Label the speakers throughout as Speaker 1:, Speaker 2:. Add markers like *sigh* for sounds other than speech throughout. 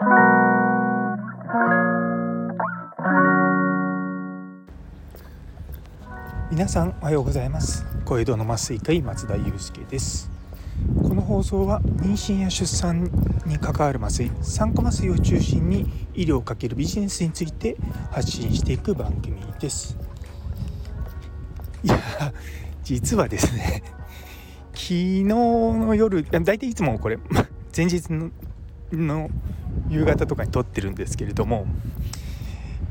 Speaker 1: 皆さんおはようございます。小江戸の麻酔科医松田祐介です。この放送は妊娠や出産に関わる麻酔酸化麻酔を中心に医療をかけるビジネスについて発信していく番組です。いや実はですね昨日の夜大体いつもこれ前日の夕方とかに撮ってるんですけれども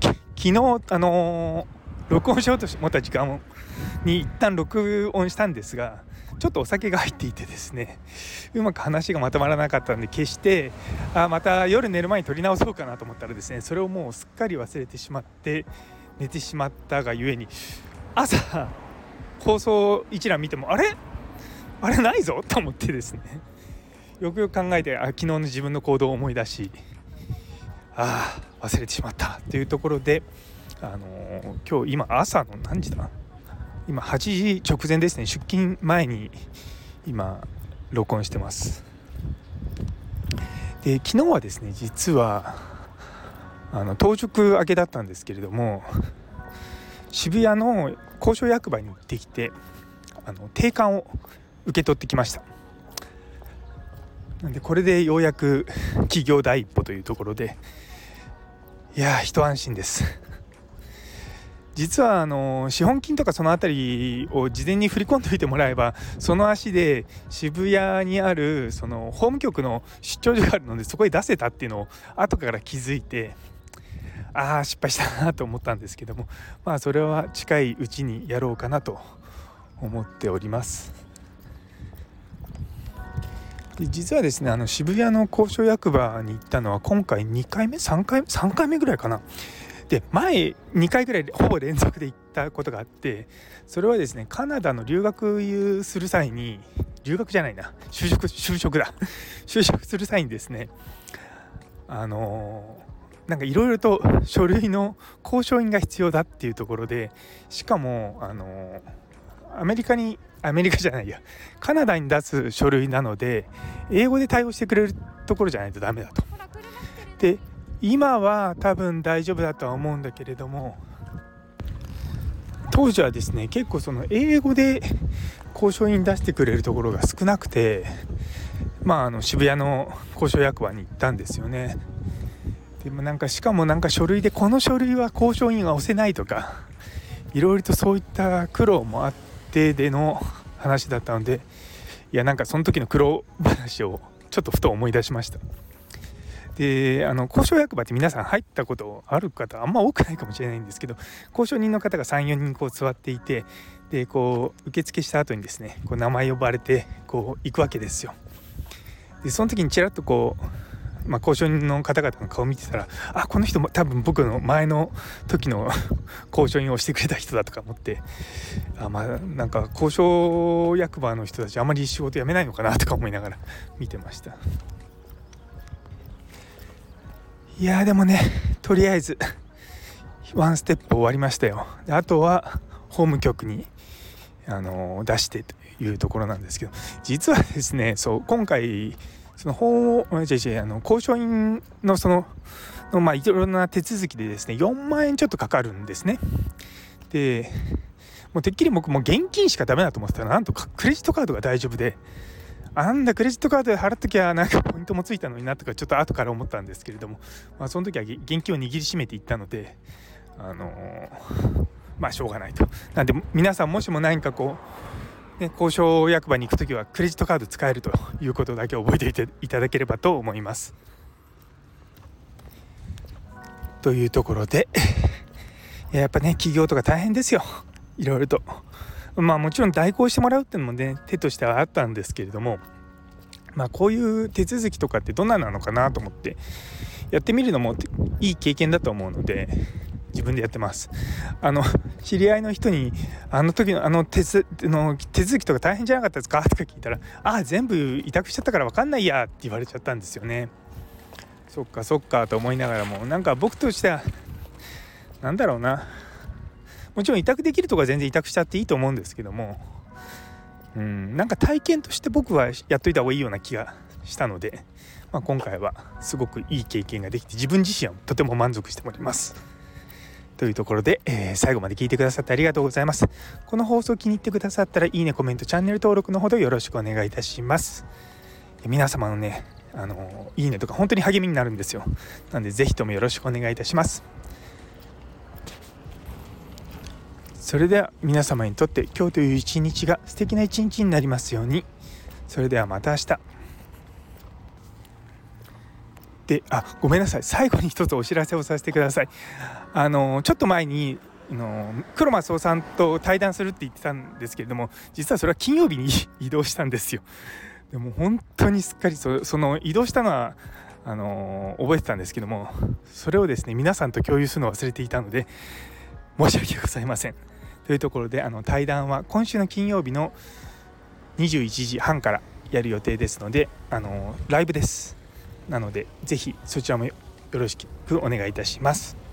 Speaker 1: 昨日あの録音しようと思った時間に一旦録音したんですがちょっとお酒が入っていてですねうまく話がまとまらなかったんで消してあまた夜寝る前に撮り直そうかなと思ったらですねそれをもうすっかり忘れてしまって寝てしまったがゆえに朝放送一覧見てもあれ？あれないぞ？と思ってですね。よくよく考えてあ昨日の自分の行動を思い出しああ忘れてしまったというところであのー、今日今朝の何時だ？今8時直前ですね。出勤前に今録音してます。で昨日はですね実はあの当直明けだったんですけれども渋谷の交渉役場に行ってきてあの定款を受け取ってきました。なんでこれでようやく *laughs* 企業第一歩というところでいや一安心です実はあの資本金とかその辺りを事前に振り込んでおいてもらえばその足で渋谷にあるその法務局の出張所があるのでそこへ出せたっていうのを後から気づいてああ失敗したなと思ったんですけどもまあそれは近いうちにやろうかなと思っております。で実はですねあの渋谷の交渉役場に行ったのは今回2回目？3回目？3回目ぐらいかな。で前2回ぐらいほぼ連続で行ったことがあってそれはですねカナダの留学する際に留学じゃないな。就職就職だ。*laughs* 就職する際にですねあのなんかいろいろと書類の交渉員が必要だっていうところでしかもあのアメリカにアメリカじゃないやカナダに出す書類なので英語で対応してくれるところじゃないとダメだと。で今は多分大丈夫だとは思うんだけれども当時はですね結構その英語で交渉員出してくれるところが少なくてまああの渋谷の交渉役場に行ったんですよねでもなんかしかもなんか書類でこの書類は交渉員は押せないとかいろいろとそういった苦労もあってでの話だったのでいやなんかその時の苦労話をちょっとふと思い出しましたであの交渉役場って皆さん入ったことある方あんま多くないかもしれないんですけど交渉人の方が34人こう座っていてでこう受付した後にですねこう名前呼ばれてこう行くわけですよ。でその時にちらっとこう、まあ、交渉人の方々の顔見てたらあこの人も多分僕の前の時の *laughs* 交渉員をしてくれた人だとか思ってあまあなんか交渉役場の人たちあまり仕事辞めないのかなとか思いながら *laughs* 見てました。いやでもねとりあえずワンステップ終わりましたよであとは法務局に、あの、出してというところなんですけど実はですねそう今回その法違う違うあの交渉員のそのの、まあ、いろんな手続きでですね4万円ちょっとかかるんですね。でもうてっきり僕も現金しかダメだと思ってたらなんとかクレジットカードが大丈夫であんだクレジットカードで払っときゃなんかポイントもついたのになとかちょっと後から思ったんですけれども、まあ、その時は現金を握りしめていったのであのー、まあしょうがないと。なんで皆さんもしも何かこう、ね、交渉役場に行く時はクレジットカード使えるということだけ覚えていていただければと思いますというところでやっぱね企業とか大変ですよいろいろと。まあもちろん代行してもらうっていうのもね手としてはあったんですけれどもまあこういう手続きとかってどんななのかなと思ってやってみるのもいい経験だと思うので自分でやってますあの知り合いの人に「あの時のあの手の手続きとか大変じゃなかったですか?」とか聞いたら「ああ全部委託しちゃったから分かんないや」って言われちゃったんですよねそっかそっかと思いながらもなんか僕としては何だろうなもちろん委託できるとか全然委託しちゃっていいと思うんですけどもうんなんか体験として僕はやっといた方がいいような気がしたのでまあ、今回はすごくいい経験ができて自分自身はとても満足しております。というところで、えー、最後まで聞いてくださってありがとうございます。この放送気に入ってくださったらいいね、コメント、チャンネル登録のほどよろしくお願いいたします。皆様のね、あのいいねとか本当に励みになるんですよ。なんでぜひともよろしくお願いいたします。それでは皆様にとって今日という一日が素敵な一日になりますように。それではまた明日。であごめんなさい。最後に一つお知らせをさせてください。あのちょっと前にの黒松尾さんと対談するって言ってたんですけれども実はそれは金曜日に *laughs* 移動したんですよ。でも本当にすっかりそその移動したのはあの覚えてたんですけどもそれをですね皆さんと共有するのを忘れていたので申し訳ございません。というところであの対談は今週の金曜日の21時半からやる予定ですのであのライブです。なのでぜひそちらもよろしくお願いいたします。